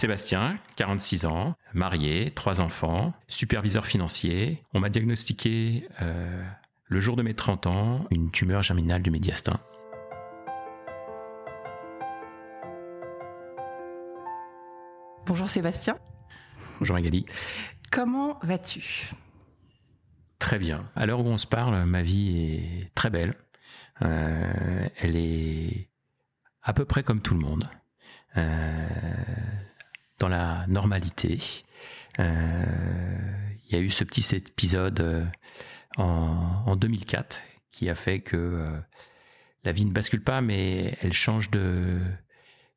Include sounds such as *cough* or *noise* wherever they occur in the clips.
Sébastien, 46 ans, marié, trois enfants, superviseur financier. On m'a diagnostiqué euh, le jour de mes 30 ans une tumeur germinale du médiastin. Bonjour Sébastien. Bonjour Magali. Comment vas-tu? Très bien. À l'heure où on se parle, ma vie est très belle. Euh, elle est à peu près comme tout le monde. Euh, dans la normalité. Euh, il y a eu ce petit épisode en, en, 2004 qui a fait que la vie ne bascule pas, mais elle change de...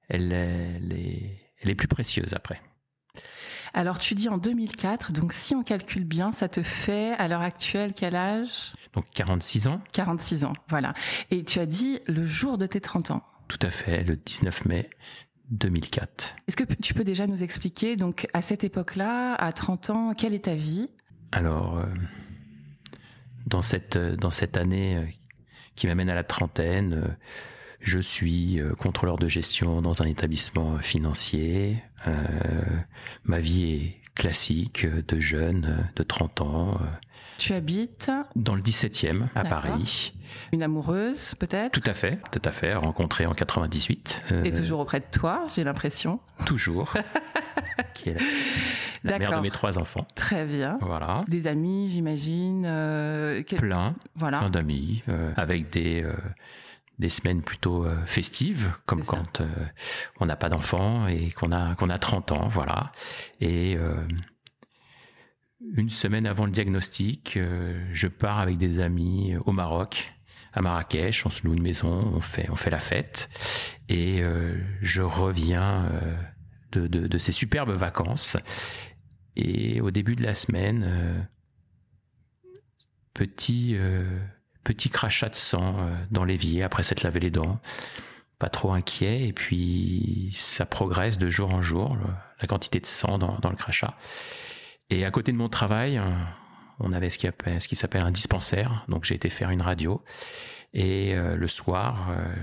Elle, elle, est, elle est plus précieuse après. Alors tu dis en 2004, donc si on calcule bien, ça te fait à l'heure actuelle quel âge? Donc 46 ans. 46 ans, voilà. Et tu as dit le jour de tes 30 ans. Tout à fait, le 19 mai 2004. Est-ce que tu peux déjà nous expliquer, donc à cette époque-là, à 30 ans, quelle est ta vie? Alors, euh, dans, cette, dans cette année euh, qui m'amène à la trentaine, euh, je suis contrôleur de gestion dans un établissement financier. ma vie est classique de jeune, de 30 ans. Tu habites Dans le 17e, à Paris. Une amoureuse, peut-être? Tout à fait, tout à fait. Rencontrée en 98. Et toujours auprès de toi, j'ai l'impression. Toujours. *laughs* qui est la, la mère de mes trois enfants. Très bien. Voilà. Des amis, j'imagine. Euh, quel... Plein. Voilà. Plein d'amis, euh, avec des euh, des semaines plutôt euh, festives, comme quand euh, on n'a pas d'enfants et qu'on a qu'on a 30 ans, voilà. Et une semaine avant le diagnostic, euh, je pars avec des amis au Maroc, à Marrakech. On se loue une maison, on fait, on fait la fête, et euh, je reviens euh, de, ces superbes vacances. Et au début de la semaine, petit crachat de sang dans l'évier après s'être lavé les dents. Pas trop inquiet, et puis ça progresse de jour en jour, la quantité de sang dans le crachat. Et à côté de mon travail, euh, on avait ce qui, s'appelle un dispensaire. Donc j'ai été faire une radio. Et euh, le soir, euh,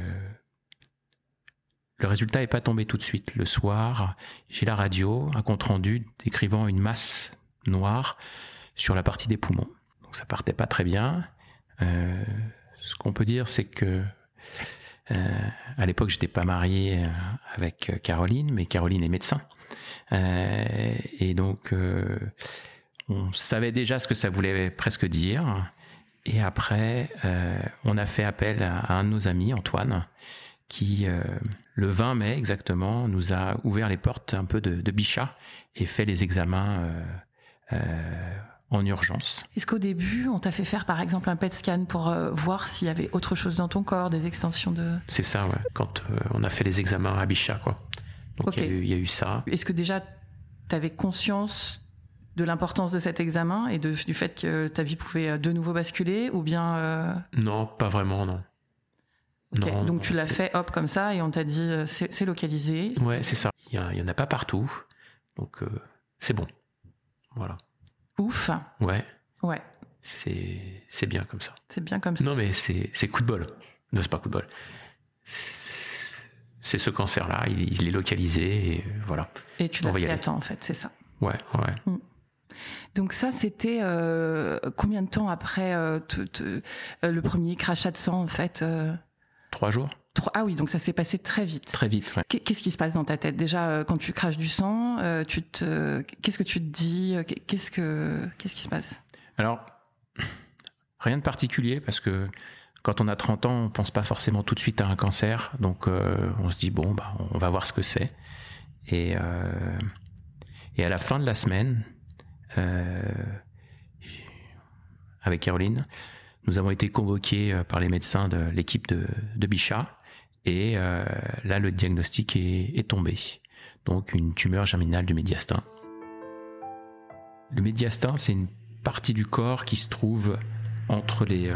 le résultat n'est pas tombé tout de suite. Le soir, j'ai la radio, un compte rendu décrivant une masse noire sur la partie des poumons. Donc ça partait pas très bien. Ce qu'on peut dire, c'est que à l'époque, j'étais pas marié avec Caroline, mais Caroline est médecin. Euh, et donc, euh, on savait déjà ce que ça voulait presque dire. Et après, euh, on a fait appel à, un de nos amis, Antoine, qui, le 20 mai exactement, nous a ouvert les portes un peu de, de Bichat et fait les examens en urgence. Est-ce qu'au début, on t'a fait faire par exemple un PET scan pour voir s'il y avait autre chose dans ton corps, des extensions de... C'est ça, ouais. Quand on a fait les examens à Bichat, quoi. Donc il, y a eu, ça. Est-ce que déjà tu avais conscience de l'importance de cet examen et de, du fait que ta vie pouvait euh, de nouveau basculer ou bien euh... Non, pas vraiment, non. non donc tu l'as fait hop comme ça et on t'a dit euh, c'est localisé. Ouais, c'est ça. Il y, en a pas partout, donc euh, c'est bon. Voilà. Ouf. Ouais. Ouais. C'est bien comme ça. C'est bien comme ça. Non mais c'est c'est coup de bol. Non, c'est pas coup de bol c'est ce cancer-là, il, il, est localisé et voilà. Et tu l'as pris à temps en fait, c'est ça. Ouais, ouais. Mm. Donc ça, c'était euh, combien de temps après euh, euh, le premier crachat de sang en fait euh? Trois jours. Ah oui, donc ça s'est passé très vite. Très vite, ouais. Qu'est-ce qui se passe dans ta tête? Déjà quand tu craches du sang Tu te, qu'est-ce que tu te dis? Qu'est-ce que, qu'est-ce qui se passe? Alors, rien de particulier parce que quand on a 30 ans, on pense pas forcément tout de suite à un cancer, donc euh, on se dit bon, bah, on va voir ce que c'est. Et, euh, à la fin de la semaine, euh, avec Caroline, nous avons été convoqués par les médecins de l'équipe de, Bichat, et là le diagnostic est, tombé. Donc une tumeur germinale du médiastin. Le médiastin, c'est une partie du corps qui se trouve entre les,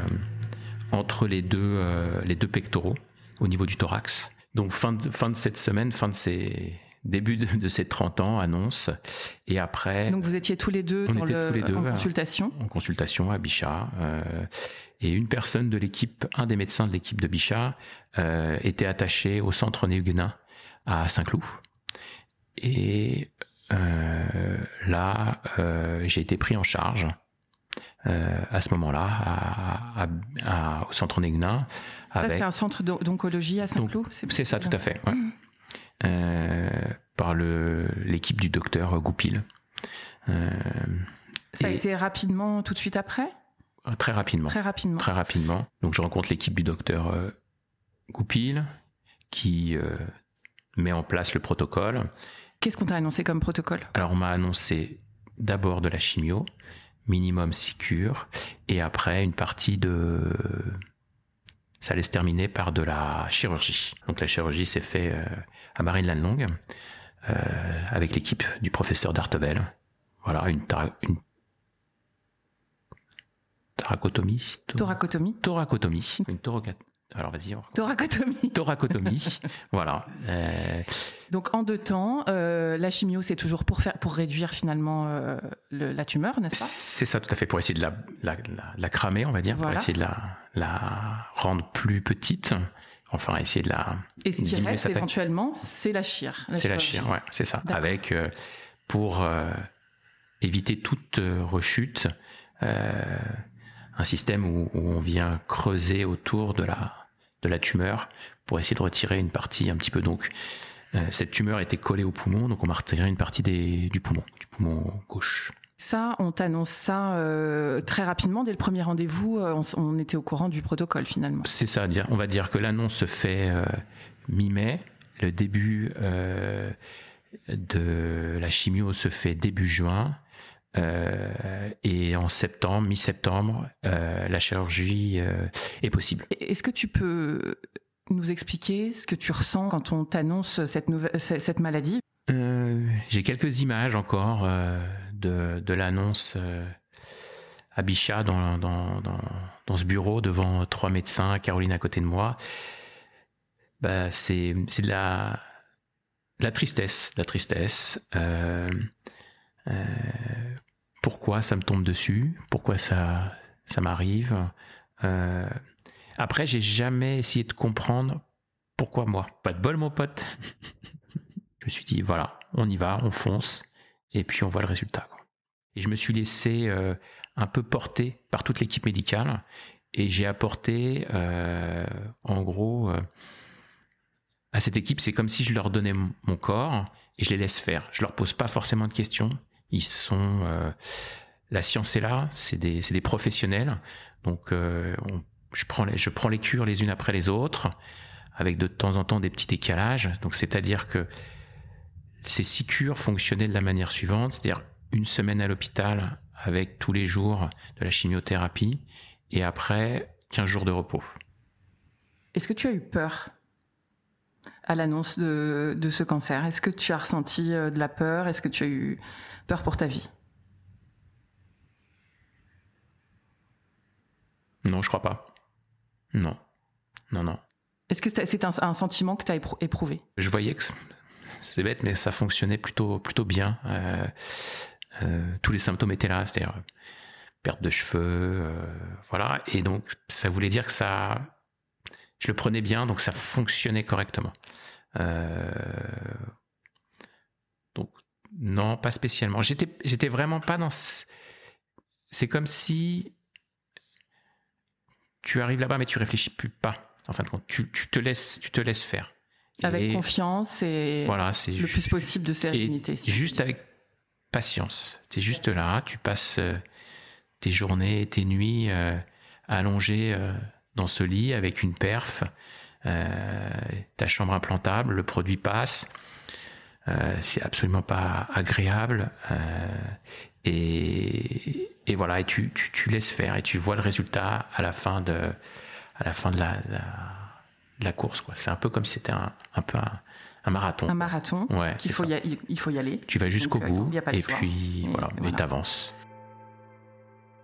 entre les deux, les deux pectoraux, au niveau du thorax. Donc fin de, fin de cette semaine, fin de ces début de, de ces 30 ans, annonce. Et après. Donc vous étiez tous les deux, dans le, tous les deux en consultation En consultation à Bichat. Euh, et une personne de l'équipe, un des médecins de l'équipe de Bichat, euh, était attaché au centre néuguenin à Saint-Cloud. Et euh, là, euh, j'ai été pris en charge. Euh, à ce moment-là, au centre Néguenin. Ça, c'est un centre d'oncologie à Saint-Cloud C'est ça, tout à fait. Ouais. Mmh. Euh, par l'équipe du docteur Goupil. Euh, Ça a été rapidement, tout de suite après? Très rapidement. Très rapidement. Très rapidement. Donc je rencontre l'équipe du docteur Goupil qui met en place le protocole. Qu'est-ce qu'on t'a annoncé comme protocole? Alors on m'a annoncé d'abord de la chimio, minimum 6 cures, et après une partie de ça allait se terminer par de la chirurgie. Donc la chirurgie s'est fait euh, à Marine-Lanlong euh, avec l'équipe du professeur d'Artevel. Voilà, une, une thoracotomie. Thoracotomie. Thoracotomie. Une alors vas-y. Thoracotomie. *laughs* Thoracotomie. voilà. Euh... Donc en deux temps, euh, la chimio c'est toujours pour faire pour réduire finalement euh, le, la tumeur, n'est-ce pas? C'est ça, tout à fait, pour essayer de la, la, la, la cramer, on va dire, voilà. pour essayer de la, la rendre plus petite. Enfin, essayer de la. Et ce qui reste éventuellement, c'est la chire. C'est la chire, ouais, c'est ça. Avec euh, pour éviter toute rechute, un système où, où on vient creuser autour de la de la tumeur pour essayer de retirer une partie un petit peu. Donc, euh, cette tumeur était collée au poumon, donc on m'a retiré une partie des, du poumon, du poumon gauche. Ça, on t'annonce ça euh, très rapidement dès le premier rendez-vous. Euh, on, on, était au courant du protocole finalement. C'est ça. On va dire que l'annonce se fait euh, mi-mai. Le début de la chimio se fait début juin. Euh, et en septembre, mi-septembre, euh, la chirurgie euh, est possible. Est-ce que tu peux nous expliquer ce que tu ressens quand on t'annonce cette, maladie? J'ai quelques images encore de, de l'annonce à Bichat dans, dans, dans, dans, ce bureau devant trois médecins, Caroline à côté de moi. Bah, c'est de la, de la tristesse, de la tristesse. Euh, pourquoi ça me tombe dessus, pourquoi ça, ça m'arrive? Euh, après, j'ai jamais essayé de comprendre pourquoi moi. Pas de bol, mon pote. *laughs* je me suis dit, voilà, on y va, on fonce, et puis on voit le résultat. Et je me suis laissé euh, un peu porter par toute l'équipe médicale, et j'ai apporté, en gros, à cette équipe, c'est comme si je leur donnais mon corps et je les laisse faire. Je leur pose pas forcément de questions. Ils sont, euh, la science est là, c'est des, des, professionnels. Donc, euh, je prends les, je prends les cures les unes après les autres, avec de temps en temps des petits décalages. Donc, c'est-à-dire que ces six cures fonctionnaient de la manière suivante, c'est-à-dire une semaine à l'hôpital avec tous les jours de la chimiothérapie et après 15 jours de repos. Est-ce que tu as eu peur? À l'annonce de, de, ce cancer Est-ce que tu as ressenti euh, de la peur? Est-ce que tu as eu peur pour ta vie? Non, je crois pas. Non. Non, non. Est-ce que c'est un, un, sentiment que tu as éprouvé? Je voyais que c'est bête, mais ça fonctionnait plutôt, plutôt bien. Euh, euh, tous les symptômes étaient là, c'est-à-dire perte de cheveux, euh, voilà. Et donc, ça voulait dire que ça, je le prenais bien, donc ça fonctionnait correctement. Euh, donc non, pas spécialement. J'étais, j'étais vraiment pas dans. C'est comme si tu arrives là-bas, mais tu réfléchis plus pas. En fin de compte, tu, tu te laisses, tu te laisses faire. Avec et confiance et voilà, c'est le plus possible de sérénité. juste avec patience. Tu es juste là, tu passes euh, tes journées, tes nuits euh, allongées euh, dans ce lit avec une perf, euh, ta chambre implantable, le produit passe. Euh, c'est absolument pas agréable euh, et, et, voilà et tu, tu, tu, laisses faire et tu vois le résultat à la fin de à la fin de la, la, de la course quoi c'est un peu comme si c'était un, un peu un, un marathon. Un marathon. Ouais, il faut, y il faut y aller. Tu vas jusqu'au bout et puis voilà, et t'avances.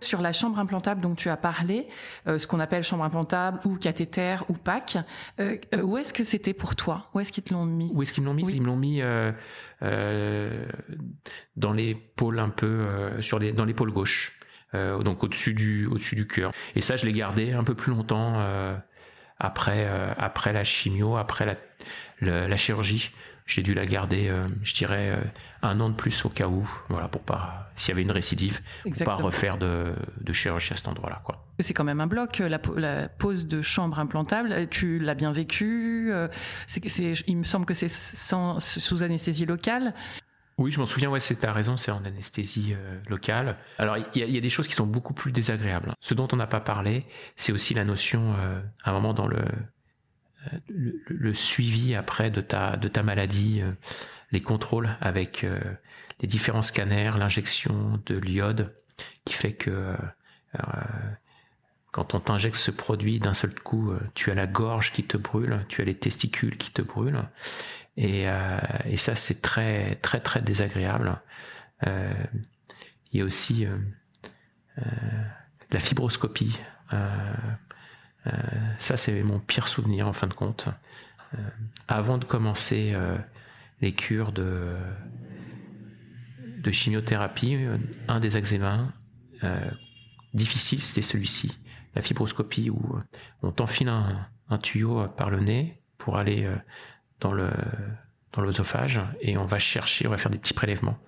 Sur la chambre implantable dont tu as parlé, euh, ce qu'on appelle chambre implantable ou cathéter ou PAC, euh, euh, où est-ce que c'était pour toi? Où est-ce qu'ils te l'ont mis? Où est-ce qu'ils me l'ont mis? Ils me l'ont mis dans pôles un peu sur les dans l'épaule gauche, donc au-dessus du au-dessus du cœur. Et ça, je l'ai gardé un peu plus longtemps après après la chimio, après la, la chirurgie j'ai dû la garder, euh, je dirais, euh, un an de plus au cas où, voilà, pour pas, s'il y avait une récidive, pour pas refaire de, de chirurgie à cet endroit-là, quoi. C'est quand même un bloc, la, la pose de chambre implantable. Tu l'as bien vécu. Euh, il me semble que c'est sous anesthésie locale. Oui, je m'en souviens, ouais, c'est ta raison, c'est en anesthésie locale. Alors, il y, y, a des choses qui sont beaucoup plus désagréables. Ce dont on n'a pas parlé, c'est aussi la notion, à un moment dans le, le, suivi après de ta, de ta maladie, euh, les contrôles avec euh, les différents scanners, l'injection de l'iode, qui fait que euh, quand on t'injecte ce produit d'un seul coup, tu as la gorge qui te brûle, tu as les testicules qui te brûlent, et, ça c'est très très très désagréable. il y a aussi la fibroscopie. Ça, c'est mon pire souvenir en fin de compte. Euh, avant de commencer euh, les cures de, de chimiothérapie, un des examens difficiles, c'était celui-ci, la fibroscopie, où on t'enfile un, tuyau par le nez pour aller dans le dans l'œsophage et on va chercher, on va faire des petits prélèvements.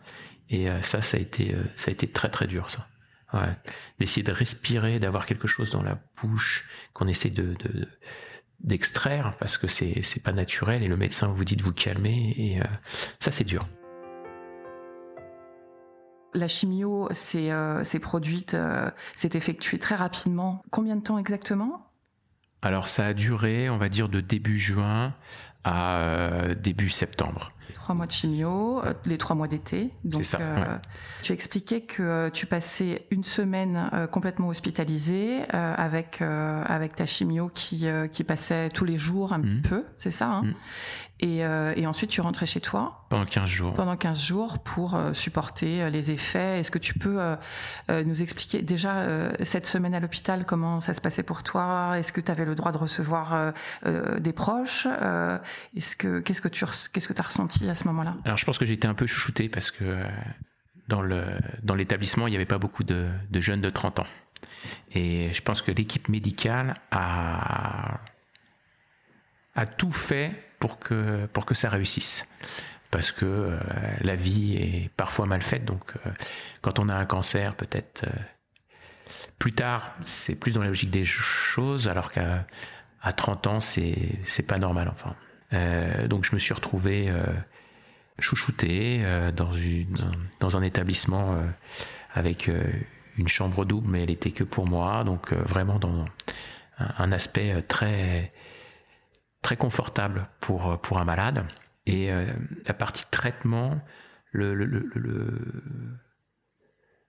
Et ça, ça a été ça a été très très dur ça. Ouais. D'essayer de respirer, d'avoir quelque chose dans la bouche qu'on essaie de, d'extraire parce que c'est c'est pas naturel et le médecin vous dit de vous calmer et euh, ça c'est dur. La chimio s'est euh, produite, euh, s'est effectuée très rapidement. Combien de temps exactement? Alors ça a duré, on va dire, de début juin à début septembre trois mois de chimio, euh, les trois mois d'été. Donc, ça, euh, tu expliquais que euh, tu passais une semaine complètement hospitalisée avec avec ta chimio qui qui passait tous les jours un petit mmh. peu, c'est ça. Hein mmh. et, et ensuite, tu rentrais chez toi pendant 15 jours. Pendant 15 jours pour supporter les effets. Est-ce que tu peux nous expliquer déjà cette semaine à l'hôpital comment ça se passait pour toi? Est-ce que tu avais le droit de recevoir des proches Est-ce que qu'est-ce que tu qu'est-ce que tu as ressenti à ce moment-là Alors je pense que j'ai été un peu chouchouté parce que euh, dans le dans l'établissement, il n'y avait pas beaucoup de, jeunes de 30 ans. Et je pense que l'équipe médicale a a tout fait pour que pour que ça réussisse. Parce que euh, la vie est parfois mal faite, donc euh, quand on a un cancer, peut-être plus tard, c'est plus dans la logique des choses, alors qu'à à 30 ans, c'est pas normal. Enfin, donc je me suis retrouvé chouchouté euh, dans, une, dans un établissement euh, avec euh, une chambre double, mais elle était que pour moi, donc vraiment dans un, aspect très très confortable pour pour un malade. Et la partie traitement, le, le, le,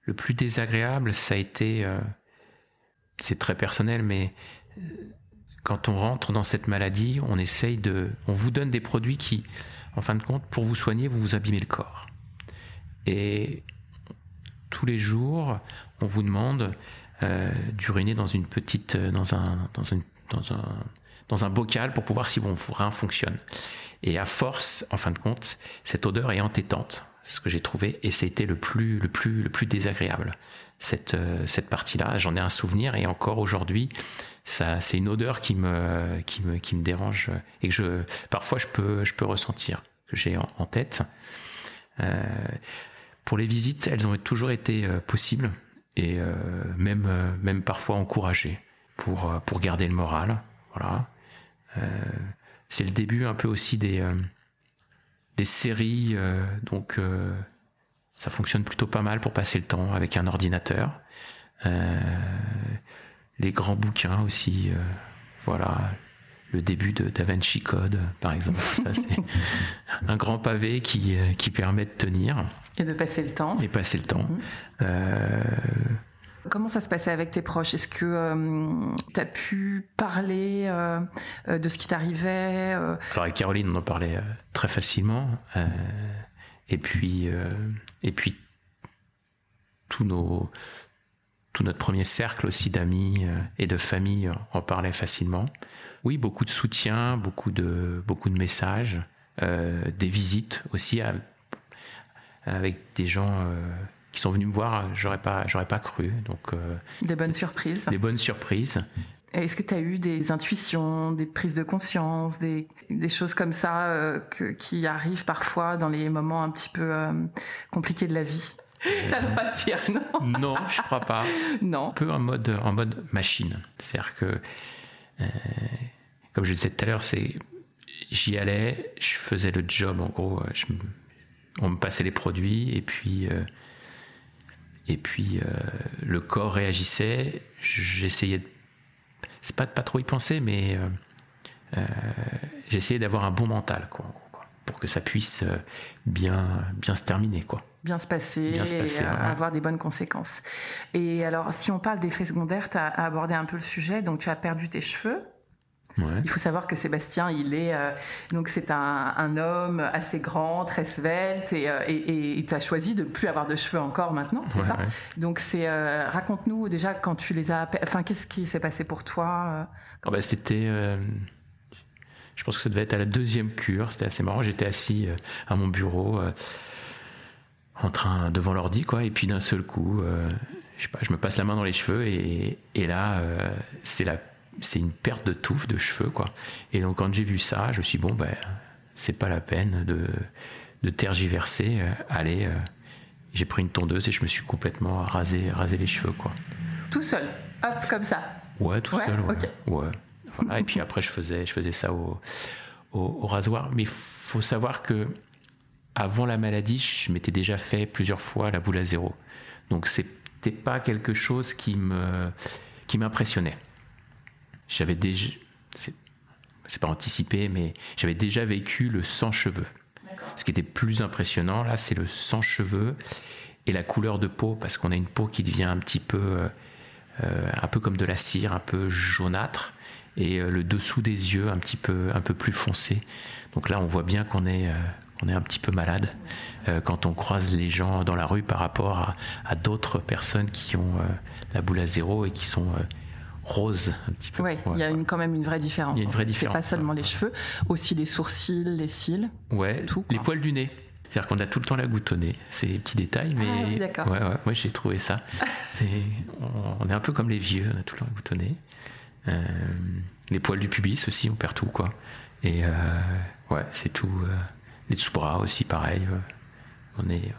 le, plus désagréable, ça a été, c'est très personnel, mais quand on rentre dans cette maladie, on essaye de, on vous donne des produits qui en fin de compte, pour vous soigner, vous vous abîmez le corps. Et tous les jours, on vous demande euh, d'uriner dans une petite, euh, dans un, dans un, dans un bocal pour pouvoir si vos reins fonctionnent. Et à force, en fin de compte, cette odeur est entêtante, ce que j'ai trouvé, et c'était le plus, le plus, le plus désagréable. Cette, euh, cette partie-là, j'en ai un souvenir, et encore aujourd'hui, ça, c'est une odeur qui me, qui me, qui me dérange et que je, parfois je peux, je peux ressentir, que j'ai en, tête. Euh, pour les visites, elles ont toujours été euh, possibles et euh, même, même parfois encouragées pour, pour garder le moral. Voilà. c'est le début un peu aussi des, des séries, donc ça fonctionne plutôt pas mal pour passer le temps avec un ordinateur. Euh, les grands bouquins aussi. Euh, voilà, le début de Da Vinci Code, par exemple. Ça, c'est *laughs* un grand pavé qui, euh, qui permet de tenir. Et de passer le temps. Et passer le temps. Mhm. Euh, Comment ça se passait avec tes proches? Est-ce que tu as pu parler de ce qui t'arrivait Alors avec Caroline, on en parlait très facilement. et puis, et puis tous nos, tout notre premier cercle aussi d'amis et de famille en parlait facilement. Oui, beaucoup de soutien, beaucoup de, beaucoup de messages, euh, des visites aussi avec des gens euh, qui sont venus me voir. J'aurais pas, j'aurais pas cru. Donc euh, des bonnes surprises. Des bonnes surprises. Est-ce que tu as eu des intuitions, des prises de conscience, des, des choses comme ça que, qui arrivent parfois dans les moments un petit peu compliqués de la vie? T'as le droit de dire non. Non, je crois pas. *laughs* Non. Un peu en mode, en mode machine. C'est-à-dire que comme je disais tout à l'heure, c'est j'y allais, je faisais le job en gros, euh, on me passait les produits et puis euh, et puis euh, le corps réagissait. J'essayais, de, c'est pas de pas trop y penser, mais j'essayais d'avoir un bon mental quoi, pour que ça puisse bien bien se terminer quoi. Bien se passer, bien se passer et avoir des bonnes conséquences. Et alors, si on parle d'effets secondaires, tu as abordé un peu le sujet, donc tu as perdu tes cheveux. Il faut savoir que Sébastien, il est euh, donc c'est un, homme assez grand, très svelte, et euh, tu as choisi de plus avoir de cheveux encore maintenant, c'est ça Donc c'est euh, raconte-nous déjà quand tu les as, enfin qu'est-ce qui s'est passé pour toi ah bah, C'était, je pense que ça devait être à la deuxième cure. C'était assez marrant. J'étais assis à mon bureau, en train devant l'ordi, quoi, et puis d'un seul coup, je sais pas, je me passe la main dans les cheveux et, et là, c'est la c'est une perte de touffe, de cheveux, quoi. Et donc, quand j'ai vu ça, je me suis dit, bon, ben, c'est pas la peine de, de tergiverser. Euh, allez, euh, j'ai pris une tondeuse et je me suis complètement rasé, rasé les cheveux, quoi. Tout seul, hop, comme ça. Ouais, tout seul, ouais. Voilà, et puis après, je faisais, je faisais ça au, au, rasoir. Mais il faut savoir que avant la maladie, je m'étais déjà fait plusieurs fois la boule à zéro. Donc, c'était pas quelque chose qui me, qui m'impressionnait j'avais déjà, c'est pas anticipé, mais j'avais déjà vécu le sans cheveux. Ce qui était plus impressionnant, là, c'est le sans cheveux et la couleur de peau, parce qu'on a une peau qui devient un petit peu, euh, euh, un peu comme de la cire, un peu jaunâtre, et euh, le dessous des yeux un petit peu, un peu plus foncé. Donc là, on voit bien qu'on est, on est un petit peu malade quand on croise les gens dans la rue par rapport à, à d'autres personnes qui ont la boule à zéro et qui sont rose un petit peu. Oui, il y a une, quand même une vraie différence. Il y a une vraie différence. pas seulement les cheveux, aussi les sourcils, les cils. Ouais, tout. Les poils du nez. C'est-à-dire qu'on a tout le temps la goutte au nez. C'est des petits détails, mais. Ah, oui, d'accord. Ouais, ouais, moi j'ai trouvé ça. *laughs* on, est un peu comme les vieux, on a tout le temps la goutte au nez. Euh, les poils du pubis aussi, on perd tout, quoi. Et euh, ouais, c'est tout. Euh, les sous-bras aussi, pareil. on est.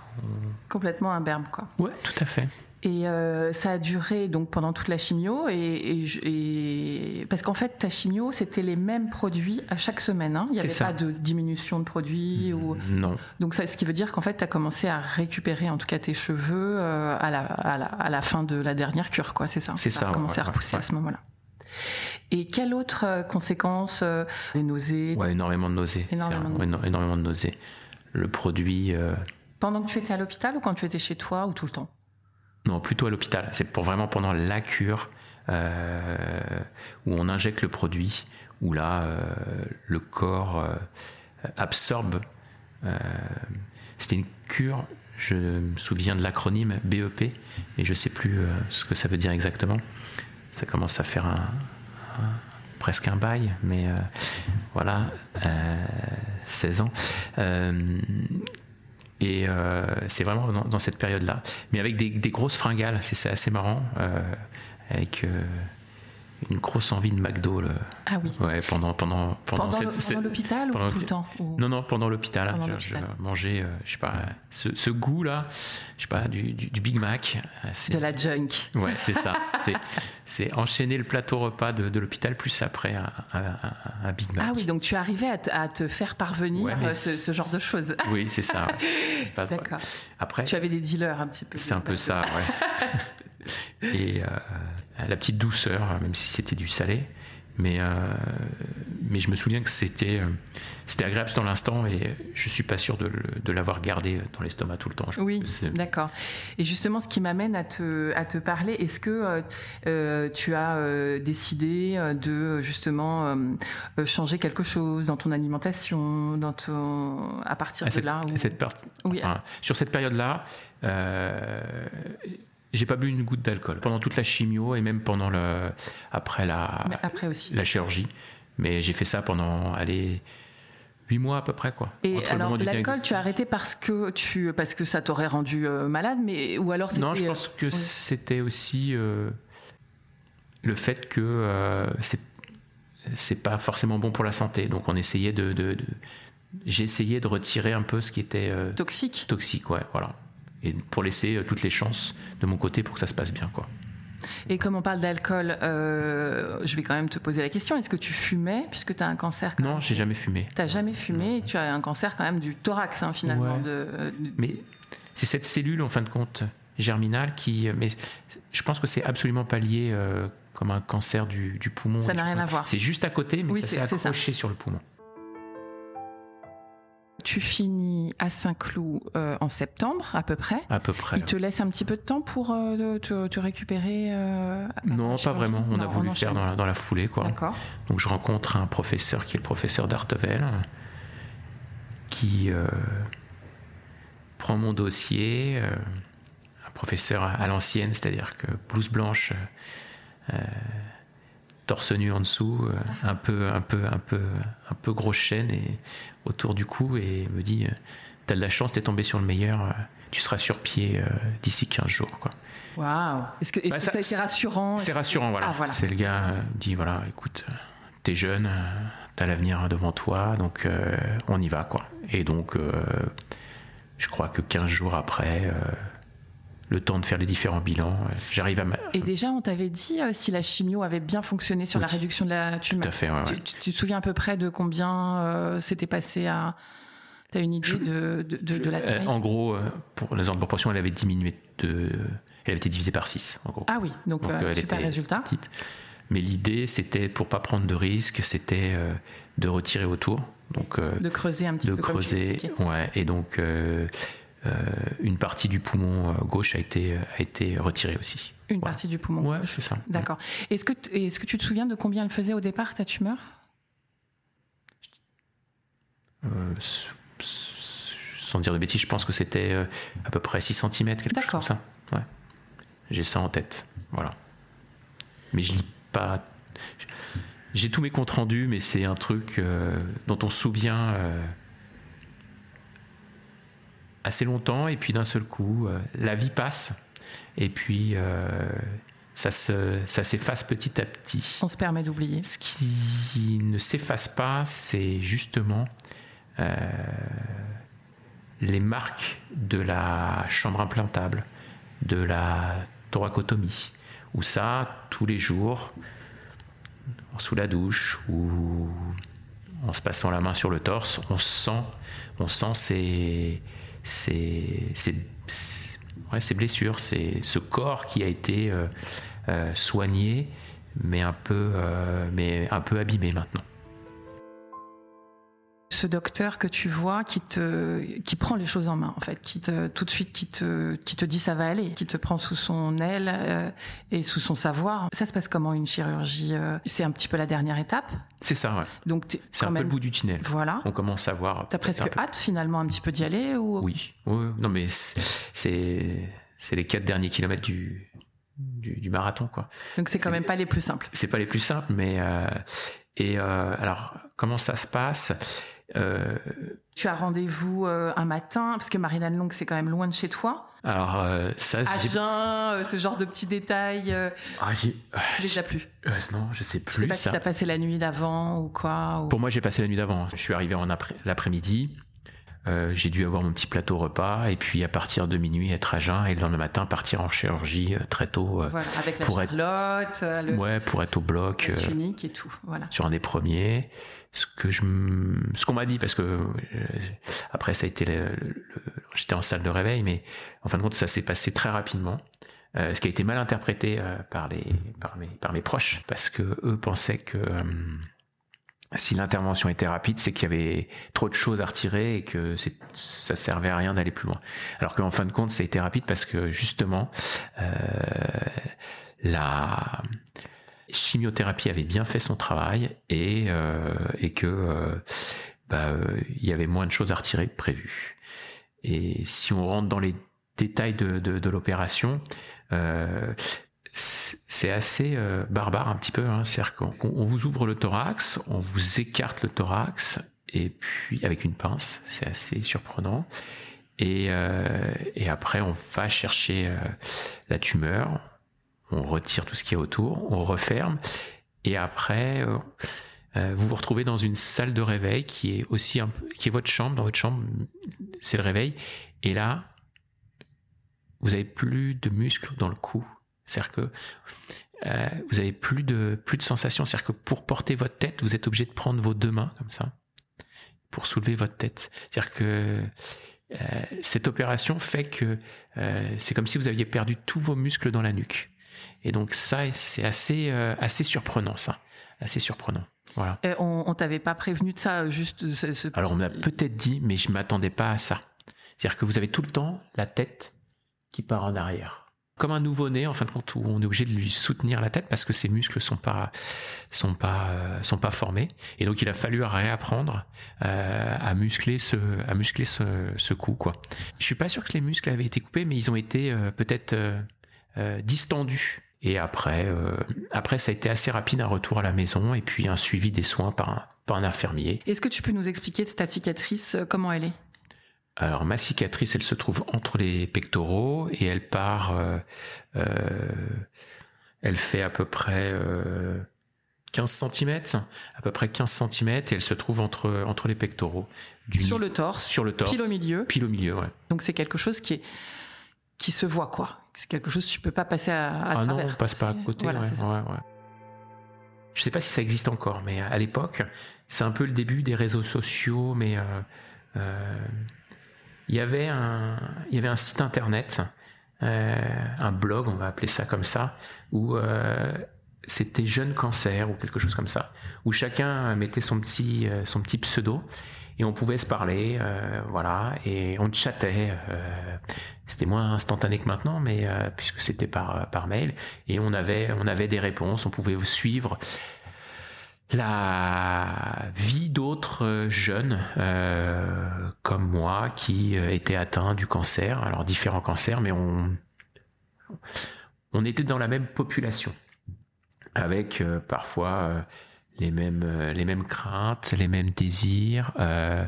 Complètement imberbe, quoi. Ouais, tout à fait. Et euh, ça a duré donc pendant toute la chimio et, et, parce qu'en fait ta chimio c'était les mêmes produits à chaque semaine. Hein. Il n'y avait pas de diminution de produits ou non. Donc ça, ce qui veut dire qu'en fait tu as commencé à récupérer en tout cas tes cheveux euh, à, la, à, la, à, la, fin de la dernière cure quoi. C'est ça. C'est ça. Commencé à repousser à ce moment-là. Et quelle autre euh, conséquence Des nausées Ouais, énormément de nausées. Énormément, de... énormément de nausées. Le produit. Pendant que tu étais à l'hôpital ou quand tu étais chez toi ou tout le temps? Non, plutôt à l'hôpital. C'est pour vraiment pendant la cure euh, où on injecte le produit, où là euh, le corps euh, absorbe. C'était une cure. Je me souviens de l'acronyme BEP, et je sais plus ce que ça veut dire exactement. Ça commence à faire un, presque un bail, mais voilà, 16 ans. Et euh, c'est vraiment dans, cette période-là. Mais avec des, grosses fringales, c'est assez marrant. Euh, avec euh, une grosse envie de McDo. ah oui. Ouais, pendant pendant pendant, pendant l'hôpital ou tout le temps Non non, pendant l'hôpital. Je, mangeais, euh, je sais pas, ce, ce, goût là, je sais pas, du, du, Big Mac. De la junk. Ouais, c'est ça. *laughs* c'est c'est enchaîner le plateau repas de, de l'hôpital plus après un, un, Big Mac. Ah oui, donc tu arrivais à, à te faire parvenir euh, ce, ce, genre de choses. *laughs* Oui, c'est ça. *laughs* D'accord. Après, tu avais des dealers un petit peu. C'est un peu ça, ouais. Et euh, la petite douceur, même si c'était du salé. Mais, euh, mais je me souviens que c'était euh, c'était agréable dans l'instant et je suis pas sûr de, de l'avoir gardé dans l'estomac tout le temps. Je Oui, d'accord. Et justement, ce qui m'amène à te, à te parler, est-ce que euh, euh, tu as euh, décidé euh, de justement euh, euh, changer quelque chose dans ton alimentation, dans ton, à partir à de cette, là où- à cette partie- Oui, enfin, sur cette période-là, euh, j'ai pas bu une goutte d'alcool pendant toute la chimio et même pendant le après la après aussi. la chirurgie. Mais j'ai fait ça pendant allez huit mois à peu près quoi. Et alors, l'alcool, tu as arrêté parce que tu, parce que ça t'aurait rendu euh, malade, mais ou alors c'était. Non, je pense que oui. c'était aussi euh, le fait que euh, c'est c'est pas forcément bon pour la santé. Donc on essayait de, de- de- j'ai essayé de retirer un peu ce qui était euh, toxique. toxique, ouais, voilà. Et pour laisser euh, toutes les chances de mon côté pour que ça se passe bien, quoi. Et comme on parle d'alcool, euh, je vais quand même te poser la question est-ce que tu fumais puisque tu as un cancer Non, j'ai jamais fumé. T'as jamais fumé et tu as un cancer quand même du thorax hein, finalement. Ouais. De, euh, Mais c'est cette cellule, en fin de compte, germinale qui. Mais je pense que c'est absolument pas lié euh, comme un cancer du, du poumon. Ça n'a rien à voir. C'est juste à côté, mais Oui, ça c'est- s'est ça. accroché sur le poumon. Tu finis à Saint-Cloud euh, en septembre à peu près. À peu près. Il te laisse un petit peu de temps pour euh, te, te récupérer euh, Non, pas vraiment. On a voulu le enchaîne. faire dans la, dans la foulée, quoi. D'accord. Donc je rencontre un professeur qui est le professeur d'Artevel, qui prend mon dossier, un professeur à, à l'ancienne, c'est-à-dire que blouse blanche, torse nu en dessous, euh, un peu, un peu, un peu, un peu grosse chaîne et autour du cou et me dit, euh, t'as de la chance, t'es tombé sur le meilleur, euh, tu seras sur pied euh, d'ici 15 jours, quoi. Waouh. Est-ce que et Bah, rassurant C'est rassurant, voilà. Ah, voilà. C'est le gars euh, dit voilà, écoute, t'es jeune, t'as l'avenir devant toi, donc euh, on y va, quoi. Et donc, euh, je crois que 15 jours après, le temps de faire les différents bilans, euh, j'arrive à. ma- Et déjà, on t'avait dit euh, si la chimio avait bien fonctionné sur la réduction de la Tout tumeur. à fait, ouais, ouais. Tu, te souviens à peu près de combien euh, c'était passé à. T'as une idée de, de, de- de la taille en gros, pour les ordres de proportion, elle avait diminué de. Elle avait été divisée par 6, en gros. Ah oui, donc, Donc, euh, elle super était résultat. petite. Mais l'idée, c'était, pour pas prendre de risques, c'était de retirer autour. Donc, De creuser un petit de peu comme tu creuser. Ouais, et donc une partie du poumon euh, gauche a été, a été retirée aussi. Une Voilà. partie du poumon. Ouais, c'est ça. D'accord. Est-ce que, t- est-ce que tu te souviens de combien elle faisait au départ, ta tumeur? Euh, sans dire de bêtises, je pense que c'était euh, à peu près 6 cm, quelque chose D'accord. comme ça. Ouais. J'ai ça en tête. Voilà. Mais je lis pas. J'ai tous mes comptes rendus, mais c'est un truc euh, dont on se souvient euh, assez longtemps, et puis d'un seul coup, euh, la vie passe, et puis euh, ça, se, ça s'efface petit à petit. On se permet d'oublier. Ce qui ne s'efface pas, c'est justement euh, les marques de la chambre implantable, de la thoracotomie, où ça, tous les jours, sous la douche ou en se passant la main sur le torse, on sent, on sent ces, ces, ces- ouais, ces blessures, ces- ce corps qui a été euh, euh, soigné, mais un peu, euh, mais un peu abîmé maintenant. Ce docteur que tu vois qui te, qui prend les choses en main, en fait, qui te, tout de suite, qui te, qui te dit ça va aller, qui te prend sous son aile euh, et sous son savoir. Ça se passe comment une chirurgie euh, C'est un petit peu la dernière étape. C'est ça, ouais. Donc t'es C'est un peu le bout du tunnel. Voilà. On commence à voir. T'as presque peu- hâte finalement un petit peu d'y aller ou? Oui. Ouais, non, mais c'est c'est les quatre derniers kilomètres du, du, du marathon, quoi. Donc c'est quand même pas les plus simples. C'est pas les plus simples, mais euh, et alors comment ça se passe? Euh, Tu as rendez-vous euh, un matin parce que Marilyn Long c'est quand même loin de chez toi. Alors euh, ça, jeun, euh, ce genre de petits détails, ah, j'ai- as plus. non, je sais Je plus sais pas si ça. t'as passé la nuit d'avant ou quoi. ou- Pour moi, j'ai passé la nuit d'avant. Je suis arrivé en après- l'après-midi. j'ai dû avoir mon petit plateau repas et puis à partir de minuit être à jeun et le lendemain matin partir en chirurgie très tôt. Voilà, avec la pour être- Charlotte, le, ouais, pour être au bloc. euh, tunique et tout. Voilà. sur un des premiers. Ce que je, ce qu'on m'a dit, parce que euh, après ça a été, le- j'étais en salle de réveil, mais en fin de compte ça s'est passé très rapidement. ce qui a été mal interprété par les par mes par mes proches parce que eux pensaient que si l'intervention était rapide, c'est qu'il y avait trop de choses à retirer et que ça servait à rien d'aller plus loin. Alors qu'en fin de compte, ça a été rapide parce que justement, euh, la chimiothérapie avait bien fait son travail et, euh, et que euh, bah, euh, il y avait moins de choses à retirer que prévu. Et si on rentre dans les détails de, de, l'opération, euh, c'est assez barbare un petit peu. Hein. C'est-à-dire qu'on on vous ouvre le thorax, on vous écarte le thorax, et puis avec une pince, c'est assez surprenant. Et, et après, on va chercher la tumeur, on retire tout ce qui est autour, on referme, et après, euh, euh, vous vous retrouvez dans une salle de réveil qui est aussi qui est votre chambre. Dans votre chambre, c'est le réveil, et là, vous avez plus de muscles dans le cou. C'est-à-dire que euh, vous avez plus de sensations. C'est-à-dire que pour porter votre tête, vous êtes obligé de prendre vos deux mains comme ça pour soulever votre tête. C'est-à-dire que cette opération fait que c'est comme si vous aviez perdu tous vos muscles dans la nuque. Et donc ça, c'est assez euh, assez surprenant, ça, assez surprenant. Voilà. Et on, on t'avait pas prévenu de ça, juste ce, ce... Alors on m'a peut-être dit, mais je m'attendais pas à ça. C'est-à-dire que vous avez tout le temps la tête qui part en arrière comme un nouveau-né en fin de compte où on est obligé de lui soutenir la tête parce que ses muscles sont pas sont pas euh, sont pas formés et donc il a fallu réapprendre euh, à muscler ce à muscler ce, ce cou quoi. Je suis pas sûr que les muscles avaient été coupés mais ils ont été euh, peut-être euh, euh, distendus et après après ça a été assez rapide un retour à la maison et puis un suivi des soins par un, par un infirmier. Est-ce que tu peux nous expliquer ta cicatrice comment elle est? Alors ma cicatrice, elle se trouve entre les pectoraux et elle part, euh, euh, elle fait à peu près euh, 15 cm, à peu près 15 cm et elle se trouve entre entre les pectoraux. Du sur le torse. Sur le torse. Pile au milieu. Pile au milieu, ouais. Donc c'est quelque chose qui est qui se voit quoi. C'est quelque chose que tu peux pas passer à, à ah travers. non, on passe pas à côté. Voilà, ouais. Je sais pas si ça existe encore, mais à l'époque, c'est un peu le début des réseaux sociaux, mais euh, euh, il y avait un, il y avait un site internet, euh, un blog, on va appeler ça comme ça, où euh, c'était Jeune Cancer ou quelque chose comme ça, où chacun mettait son petit, euh, son petit pseudo et on pouvait se parler, euh, voilà, et on chattait. Euh, c'était moins instantané que maintenant, mais euh, puisque c'était par par mail, et on avait on avait des réponses, on pouvait suivre la vie d'autres jeunes comme moi qui étaient atteints du cancer, alors différents cancers, mais on, on était dans la même population, avec parfois les mêmes euh, les mêmes craintes, les mêmes désirs, euh,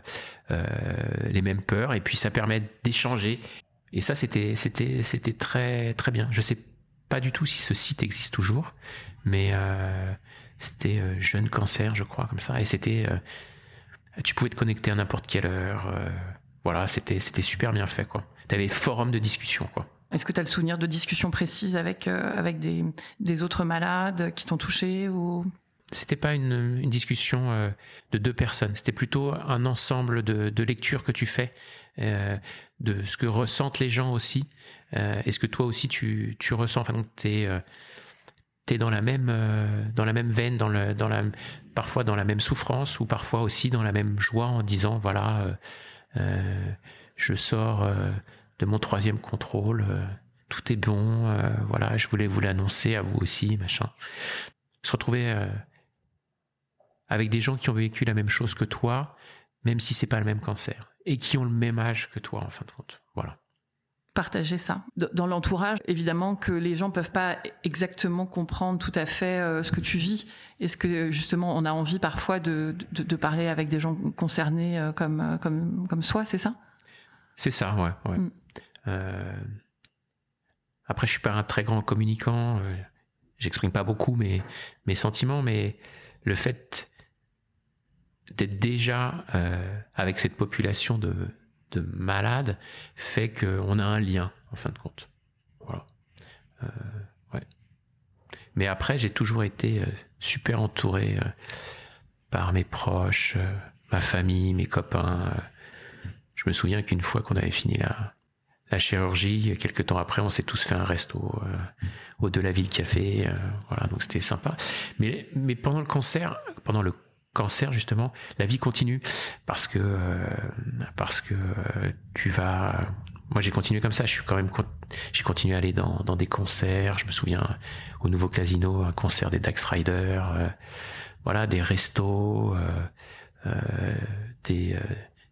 les mêmes peurs, et puis ça permet d'échanger. Et ça, c'était c'était c'était très très bien. Je sais pas du tout si ce site existe toujours, mais c'était euh, jeune cancer, je crois, comme ça. Et c'était, euh, tu pouvais te connecter à n'importe quelle heure. euh, voilà, c'était c'était super bien fait, quoi. T'avais forum de discussion, quoi. Est-ce que tu as le souvenir de discussions précises avec euh, avec des des autres malades qui t'ont touché ou? C'était pas une, discussion euh, de deux personnes. C'était plutôt un ensemble de, lectures que tu fais, euh, de ce que ressentent les gens aussi. Euh, Est-ce que toi aussi tu tu ressens Enfin, donc t'es euh, t'es dans la même euh, dans la même veine, dans la parfois dans la même souffrance ou parfois aussi dans la même joie en disant voilà euh, euh, je sors euh, de mon troisième contrôle, euh, tout est bon, euh, voilà je voulais vous l'annoncer à vous aussi machin. Se retrouver euh, avec des gens qui ont vécu la même chose que toi, même si c'est pas le même cancer et qui ont le même âge que toi en fin de compte. Voilà. partager ça dans l'entourage Évidemment que les gens peuvent pas exactement comprendre tout à fait euh, ce que tu vis. Est-ce que justement on a envie parfois de de, de parler avec des gens concernés euh, comme euh, comme comme soi, c'est ça? C'est ça, ouais. ouais. Mm. Euh, après, je suis pas un très grand communicant. J'exprime pas beaucoup mes mes sentiments, mais le fait d'être déjà euh, avec cette population de de malades fait qu'on a un lien en fin de compte. Euh. Mais après, j'ai toujours été euh, super entouré par mes proches, ma famille, mes copains. Je me souviens qu'une fois qu'on avait fini la, la chirurgie, quelques temps après, on s'est tous fait un resto au de la ville café. voilà, donc c'était sympa. Mais, mais pendant le cancer, pendant le cancer justement, la vie continue. Parce que parce que tu vas moi j'ai continué comme ça, je suis quand même j'ai continué à aller dans, dans, des concerts, je me souviens au nouveau casino, un concert des Dax Riders, euh, voilà, des restos, euh, euh, des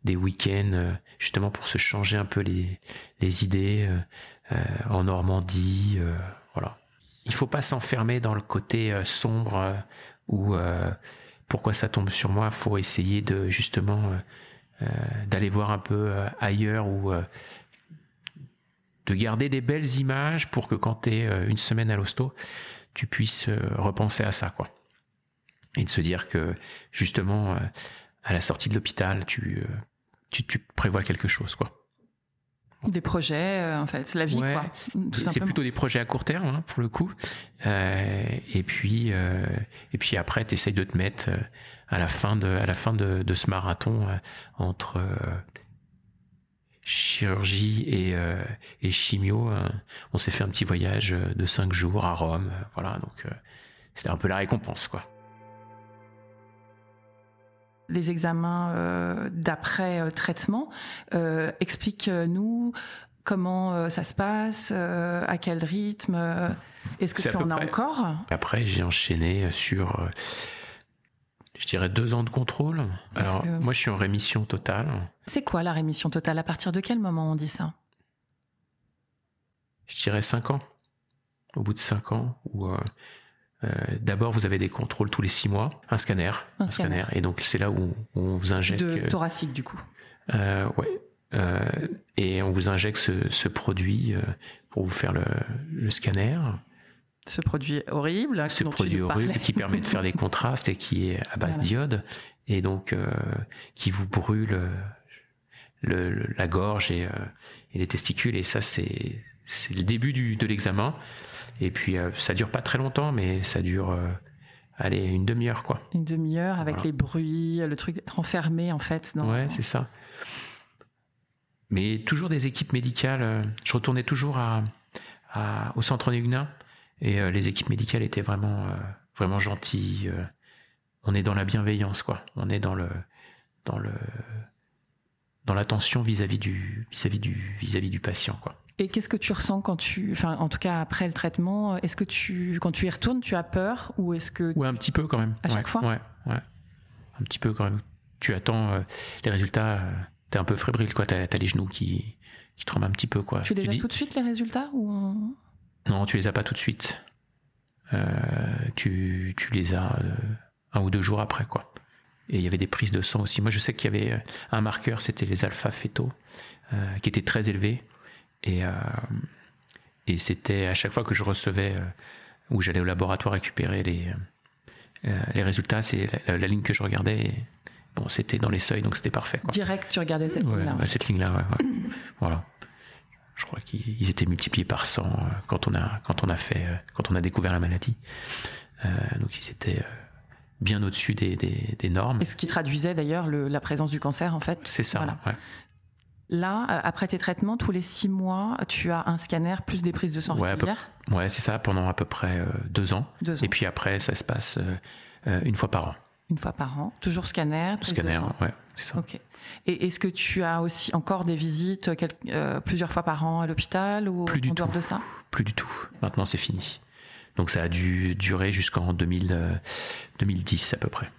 des week-ends justement pour se changer un peu les les idées en Normandie, voilà. Il faut pas s'enfermer dans le côté sombre ou pourquoi ça tombe sur moi, faut essayer de justement d'aller voir un peu ailleurs ou de garder des belles images pour que quand tu es euh, une semaine à l'hosto, tu puisses euh, repenser à ça, quoi. Et de se dire que justement, euh, à la sortie de l'hôpital, tu, tu, prévois quelque chose, quoi. Des projets, en fait, la vie, quoi. C'est plutôt des projets à court terme, hein, pour le coup. et puis, et puis après, tu essayes de te mettre à la fin de, à la fin de, de ce marathon entre chirurgie et, euh, et chimio, euh, on s'est fait un petit voyage de cinq jours à Rome. Euh, voilà, donc c'était un peu la récompense, quoi. Les examens d'après traitement, explique-nous comment ça se passe, à quel rythme. Est-ce que tu en as encore? Après, j'ai enchaîné sur je dirais deux ans de contrôle. Alors, moi, je suis en rémission totale. C'est quoi la rémission totale? À partir de quel moment on dit ça? Je dirais cinq ans. Au bout de cinq ans, euh, euh, d'abord vous avez des contrôles tous les six mois, un scanner, un, scanner. et donc c'est là où, on vous injecte. De euh, thoracique, du coup. Euh, ouais. et on vous injecte ce, ce produit pour vous faire le, le scanner ce produit horrible. Ce produit horrible qui permet de faire *laughs* des contrastes et qui est à base d'iode et donc euh, qui vous brûle le, la gorge et, euh, et, les testicules et ça c'est c'est le début du, de l'examen et puis euh, ça dure pas très longtemps mais ça dure allez une demi-heure quoi. Une demi-heure avec les bruits, le truc d'être enfermé en fait. Dans... Ouais c'est ça. Mais toujours des équipes médicales. Je retournais toujours à, à au centre Négunin et euh, les équipes médicales étaient vraiment, euh, vraiment gentilles. Euh. on est dans la bienveillance, quoi. On est dans le, dans le, dans l'attention vis-à-vis du, vis-à-vis du, vis-à-vis du patient, quoi. Et qu'est-ce que tu ressens quand tu, enfin, en tout cas après le traitement, est-ce que tu, quand tu y retournes, tu as peur ou est-ce que Ouais, un petit peu quand même. À chaque fois. Ouais, ouais, un petit peu quand même. Tu attends les résultats. t'es un peu fébrile, quoi. T'as, as les genoux qui, qui tremblent un petit peu, quoi. Tu les as tout de suite les résultats ou non, tu les as pas tout de suite. Euh, tu, tu, les as euh, un ou deux jours après, quoi. Et il y avait des prises de sang aussi. Moi, je sais qu'il y avait euh, un marqueur, c'était les alpha fétaux, euh, qui étaient très élevés. Et, euh, et c'était à chaque fois que je recevais, ou j'allais au laboratoire récupérer les, les résultats, c'est la, ligne que je regardais. Et, bon, c'était dans les seuils, donc c'était parfait. Quoi. Direct, tu regardais cette ligne-là. cette ligne-là, ouais. *clears throat* voilà je crois qu'ils étaient multipliés par 100 euh, quand on a quand on a fait euh, quand on a découvert la maladie. Euh, donc ils étaient bien au-dessus des, des, des, normes. Et ce qui traduisait d'ailleurs la présence du cancer en fait. C'est ça. Voilà. Ouais. Là, après tes traitements, tous les six mois, tu as un scanner plus des prises de sang ouais, régulières. Ouais, c'est ça, pendant à peu près deux ans. deux, ans. Et puis après, ça se passe une fois par an. Une fois par an, toujours scanner. Scanner, ouais, c'est ça. Ok. Et est-ce que tu as aussi encore des visites euh, plusieurs fois par an à l'hôpital ou plus du en tout. de ça? Plus du tout. Maintenant, c'est fini. Donc ça a dû durer jusqu'en 2000, 2010 euh, à peu près.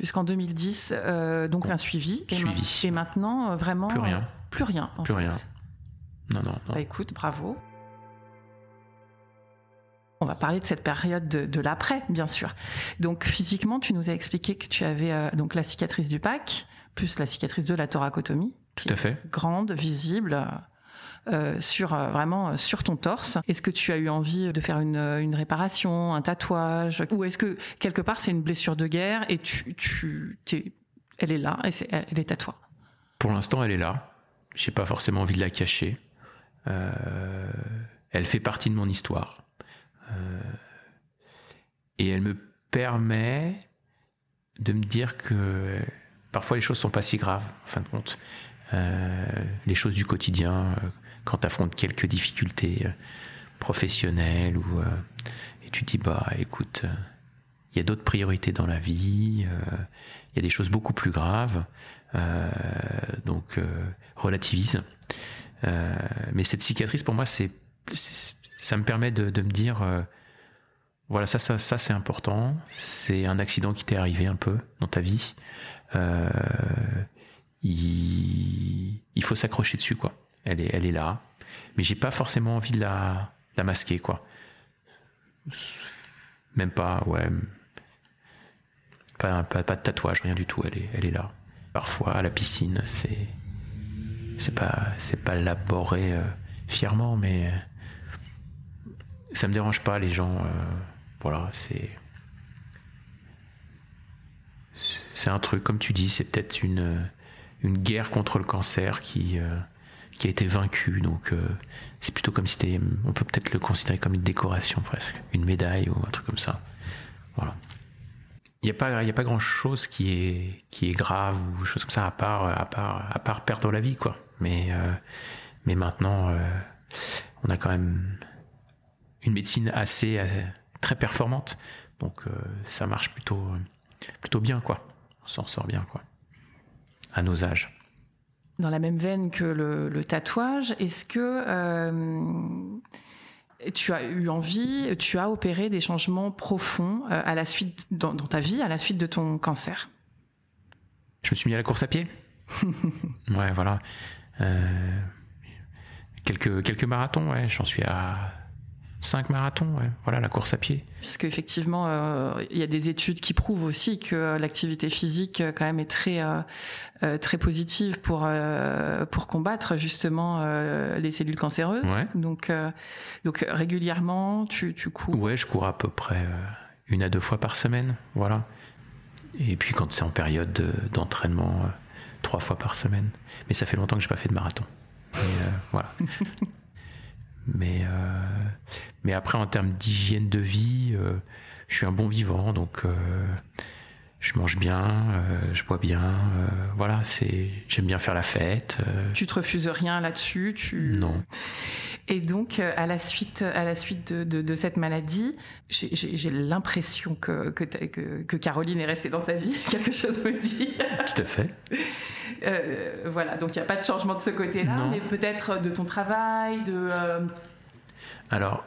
Jusqu'en 2010, euh, donc un suivi. Suivi. Et, maintenant, vraiment. Plus rien. plus rien. plus rien. Non, non, non. Bah, écoute, bravo. On va parler de cette période de, l'après, bien sûr. Donc physiquement, tu nous as expliqué que tu avais donc la cicatrice du PAC, plus la cicatrice de la thoracotomie. Tout à fait. Grande, visible. Euh, sur euh, vraiment euh, sur ton torse. Est-ce que tu as eu envie de faire une, réparation, un tatouage, ou est-ce que quelque part c'est une blessure de guerre et tu, tu t'es, elle est là et c'est, elle est à toi? Pour l'instant, elle est là. J'ai pas forcément envie de la cacher. Elle fait partie de mon histoire et elle me permet de me dire que parfois les choses sont pas si graves, en fin de compte. Euh, les choses du quotidien, euh, quand tu affrontes quelques difficultés professionnelles ou et tu dis bah écoute, il y a d'autres priorités dans la vie, il y a des choses beaucoup plus graves, donc relativise. mais cette cicatrice pour moi c'est ça me permet de, me dire voilà, ça, ça, ça c'est important. C'est un accident qui t'est arrivé un peu dans ta vie. Euh, il, faut s'accrocher dessus, quoi. Elle est, elle est là. Mais j'ai pas forcément envie de la, la masquer, quoi. Même pas, ouais. Pas, pas, pas, de tatouage, rien du tout. Elle est, elle est là. Parfois, à la piscine, c'est, c'est pas, c'est pas laboré euh, fièrement, mais ça me dérange pas les gens. Euh, voilà, c'est. C'est un truc, comme tu dis, c'est peut-être une, une guerre contre le cancer qui, euh, a été vaincue. Donc, euh, c'est plutôt comme si. On peut peut-être le considérer comme une décoration presque, une médaille ou un truc comme ça. Voilà. Il n'y a pas, il a pas grand chose qui est, qui est grave ou chose comme ça à part, à part, à part perdre la vie, quoi. Mais, euh, mais maintenant, on a quand même une médecine assez, très performante. Donc ça marche plutôt, plutôt bien, quoi. On s'en sort bien, quoi. À nos âges. Dans la même veine que le, tatouage, est-ce que euh, tu as eu envie, tu as opéré des changements profonds euh, à la suite dans, ta vie, à la suite de ton cancer? Je me suis mis à la course à pied. *laughs* ouais, voilà. quelques quelques marathons, ouais. J'en suis à 5 marathons, voilà la course à pied. Parce qu'effectivement, euh, il y a des études qui prouvent aussi que l'activité physique euh, quand même est très euh, très positive pour pour combattre justement les cellules cancéreuses. Donc donc régulièrement, tu tu cours. Ouais, je cours à peu près une à deux fois par semaine, voilà. Et puis quand c'est en période d'entraînement, trois fois par semaine. Mais ça fait longtemps que j'ai pas fait de marathon. voilà. *laughs* Mais, euh, mais après, en termes d'hygiène de vie, euh, je suis un bon vivant, donc euh, je mange bien, je bois bien. voilà, c'est j'aime bien faire la fête. Tu te refuses rien là-dessus, tu non. Et donc, à la suite, à la suite de, de, cette maladie, j'ai l'impression que que, que, Caroline est restée dans ta vie. *laughs* Quelque chose me dit. Tout à fait. Euh, voilà, donc il n'y a pas de changement de ce côté-là, mais peut-être de ton travail, de... Euh, Alors,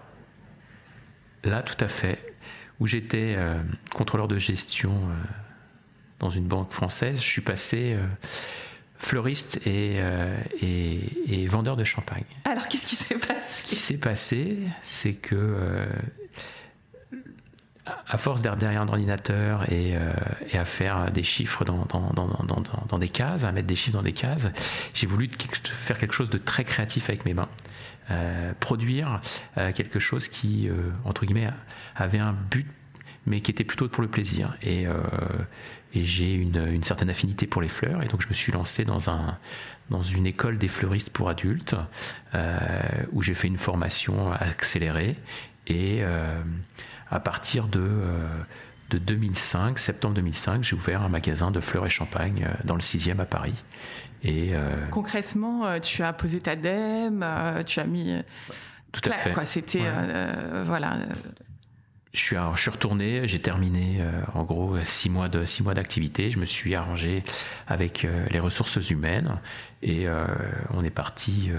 là, tout à fait. Où j'étais euh, contrôleur de gestion dans une banque française, je suis passé fleuriste et, et, vendeur de champagne. Alors, qu'est-ce qui s'est passé? Ce qui s'est passé, c'est que à force d'être derrière un ordinateur et, euh, et, à faire des chiffres dans, dans, dans, dans, des cases, à mettre des chiffres dans des cases, j'ai voulu faire quelque chose de très créatif avec mes mains. Euh, produire euh, quelque chose qui, euh, entre guillemets, avait un but, mais qui était plutôt pour le plaisir. Et, euh, et j'ai une, une, certaine affinité pour les fleurs, et donc je me suis lancé dans, un, dans une école des fleuristes pour adultes, où j'ai fait une formation accélérée. Et à partir de, euh, de 2005, septembre 2005, j'ai ouvert un magasin de fleurs et champagne euh, dans le 6e à Paris. Et, euh, Concrètement, tu as posé ta DEM, tu as mis... Tout à fait. Quoi, c'était... voilà. Je suis, retourné, j'ai terminé en gros six mois de six mois d'activité. Je me suis arrangé avec les ressources humaines et on est parti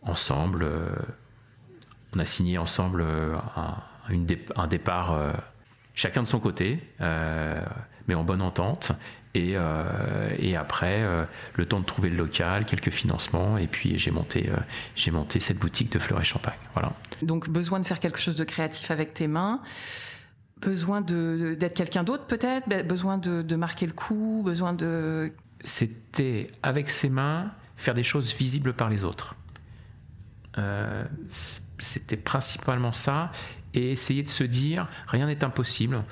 ensemble on a signé ensemble euh, un, départ euh, chacun de son côté, euh, mais en bonne entente. Et, après, le temps de trouver le local, quelques financements, et puis j'ai monté, j'ai monté cette boutique de fleurs et champagne. Voilà. Donc besoin de faire quelque chose de créatif avec tes mains, besoin de, d'être quelqu'un d'autre peut-être, besoin de, de, marquer le coup, besoin de... C'était avec ses mains faire des choses visibles par les autres c'était principalement ça, et essayer de se dire rien n'est impossible.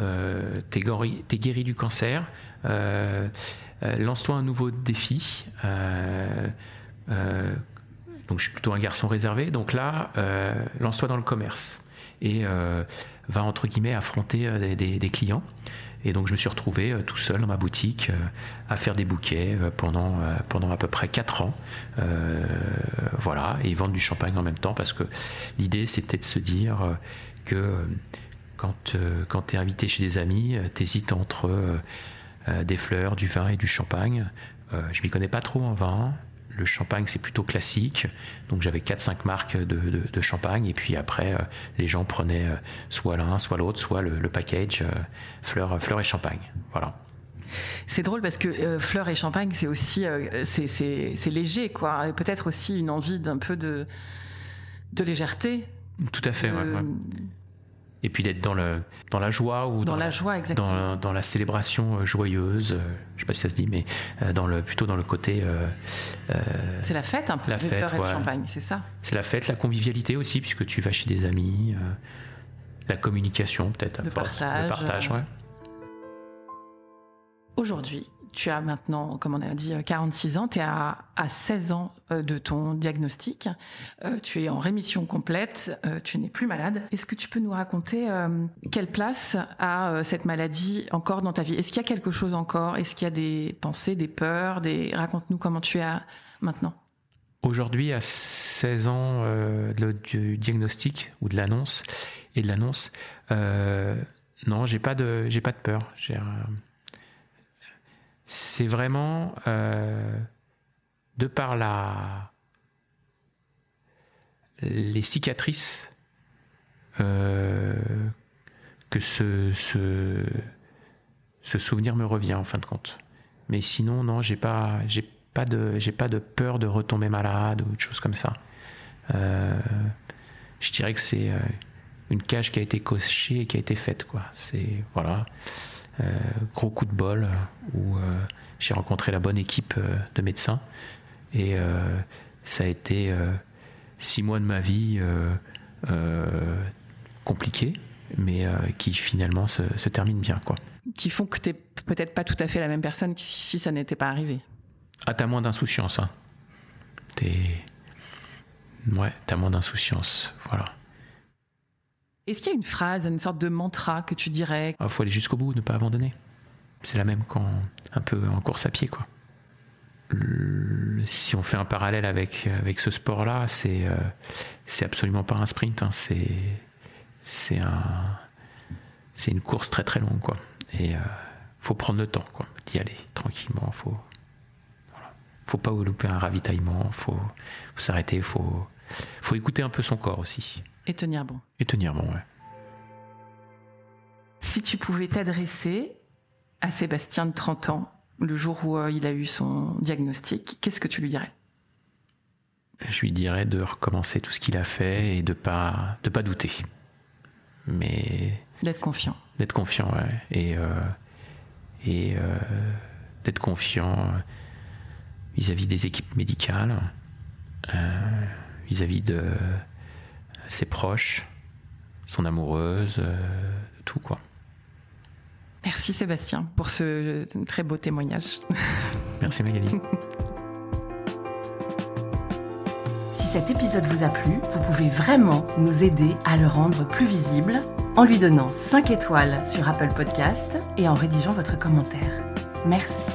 Euh, t'es, guéri, du cancer, euh, euh, lance-toi un nouveau défi. donc je suis plutôt un garçon réservé, donc là, lance-toi dans le commerce. et va entre guillemets affronter des, des, clients. Et donc je me suis retrouvé tout seul dans ma boutique à faire des bouquets pendant, pendant à peu près 4 ans. voilà, et vendre du champagne en même temps parce que l'idée c'était de se dire que quand, quand tu es invité chez des amis, tu hésites entre des fleurs, du vin et du champagne. je m'y connais pas trop en vin, le champagne, c'est plutôt classique. Donc j'avais 4-5 marques de, champagne. Et puis après, euh, les gens prenaient euh, soit l'un, soit l'autre, soit le, package euh, fleurs, fleurs et champagne. Voilà. C'est drôle parce que fleurs et champagne, c'est aussi c'est léger, quoi. Peut-être aussi une envie d'un peu de, de légèreté. Tout à fait, ouais et puis d'être dans, le, dans la joie ou dans, la, joie exactement. Dans, la célébration euh, joyeuse, euh, je sais pas si ça se dit, mais euh, dans le, plutôt dans le côté. c'est la fête un peu, la fête, et le champagne, c'est ça? C'est la fête, la convivialité aussi, puisque tu vas chez des amis, la communication peut-être. Le partage. Le partage, ouais. Aujourd'hui, tu as maintenant, comme on a dit, 46 ans, tu es à, 16 ans euh, de ton diagnostic, euh, tu es en rémission complète, euh, tu n'es plus malade. Est-ce que tu peux nous raconter quelle place a cette maladie encore dans ta vie? Est-ce qu'il y a quelque chose encore? Est-ce qu'il y a des pensées, des peurs? Raconte-nous comment tu es maintenant. Aujourd'hui, à 16 ans du diagnostic ou de l'annonce et de l'annonce, non, j'ai pas pas de peur. C'est vraiment euh, de par la les cicatrices euh, que ce, ce, souvenir me revient en fin de compte. Mais sinon, non, j'ai pas, j'ai pas de, j'ai pas de peur de retomber malade ou de choses comme ça. Euh, je dirais que c'est une cage qui a été cochée et qui a été faite, quoi. C'est voilà. Euh, gros coup de bol euh, où euh, j'ai rencontré la bonne équipe de médecins et ça a été six mois de ma vie compliqués, mais qui finalement se, se terminent bien, quoi. Qui font que tu n'es peut-être pas tout à fait la même personne que si ça n'était pas arrivé. Ah, t'as moins d'insouciance, hein. T'es. Ouais, t'as moins d'insouciance, voilà. Est-ce qu'il y a une phrase, une sorte de mantra que tu dirais Il ah, faut aller jusqu'au bout, ne pas abandonner. C'est la même qu'un un peu en course à pied, quoi. si on fait un parallèle avec, avec ce sport-là, c'est euh, c'est absolument pas un sprint, hein. c'est c'est un une course très très longue, quoi. Et euh, faut prendre le temps, quoi, d'y aller tranquillement. Faut faut pas louper un ravitaillement, faut, faut s'arrêter, faut faut écouter un peu son corps aussi. Et tenir bon. Et tenir bon, ouais. Si tu pouvais t'adresser à Sébastien de 30 ans, le jour où euh, il a eu son diagnostic, qu'est-ce que tu lui dirais? Je lui dirais de recommencer tout ce qu'il a fait et de pas de pas douter. Mais d'être confiant. D'être confiant, ouais. Et euh, et euh, d'être confiant vis-à-vis des équipes médicales, vis à -vis de ses proches, son amoureuse, euh, tout quoi. Merci Sébastien pour ce très beau témoignage. *laughs* Merci Magali. si cet épisode vous a plu, vous pouvez vraiment nous aider à le rendre plus visible en lui donnant 5 étoiles sur Apple Podcast et en rédigeant votre commentaire. Merci.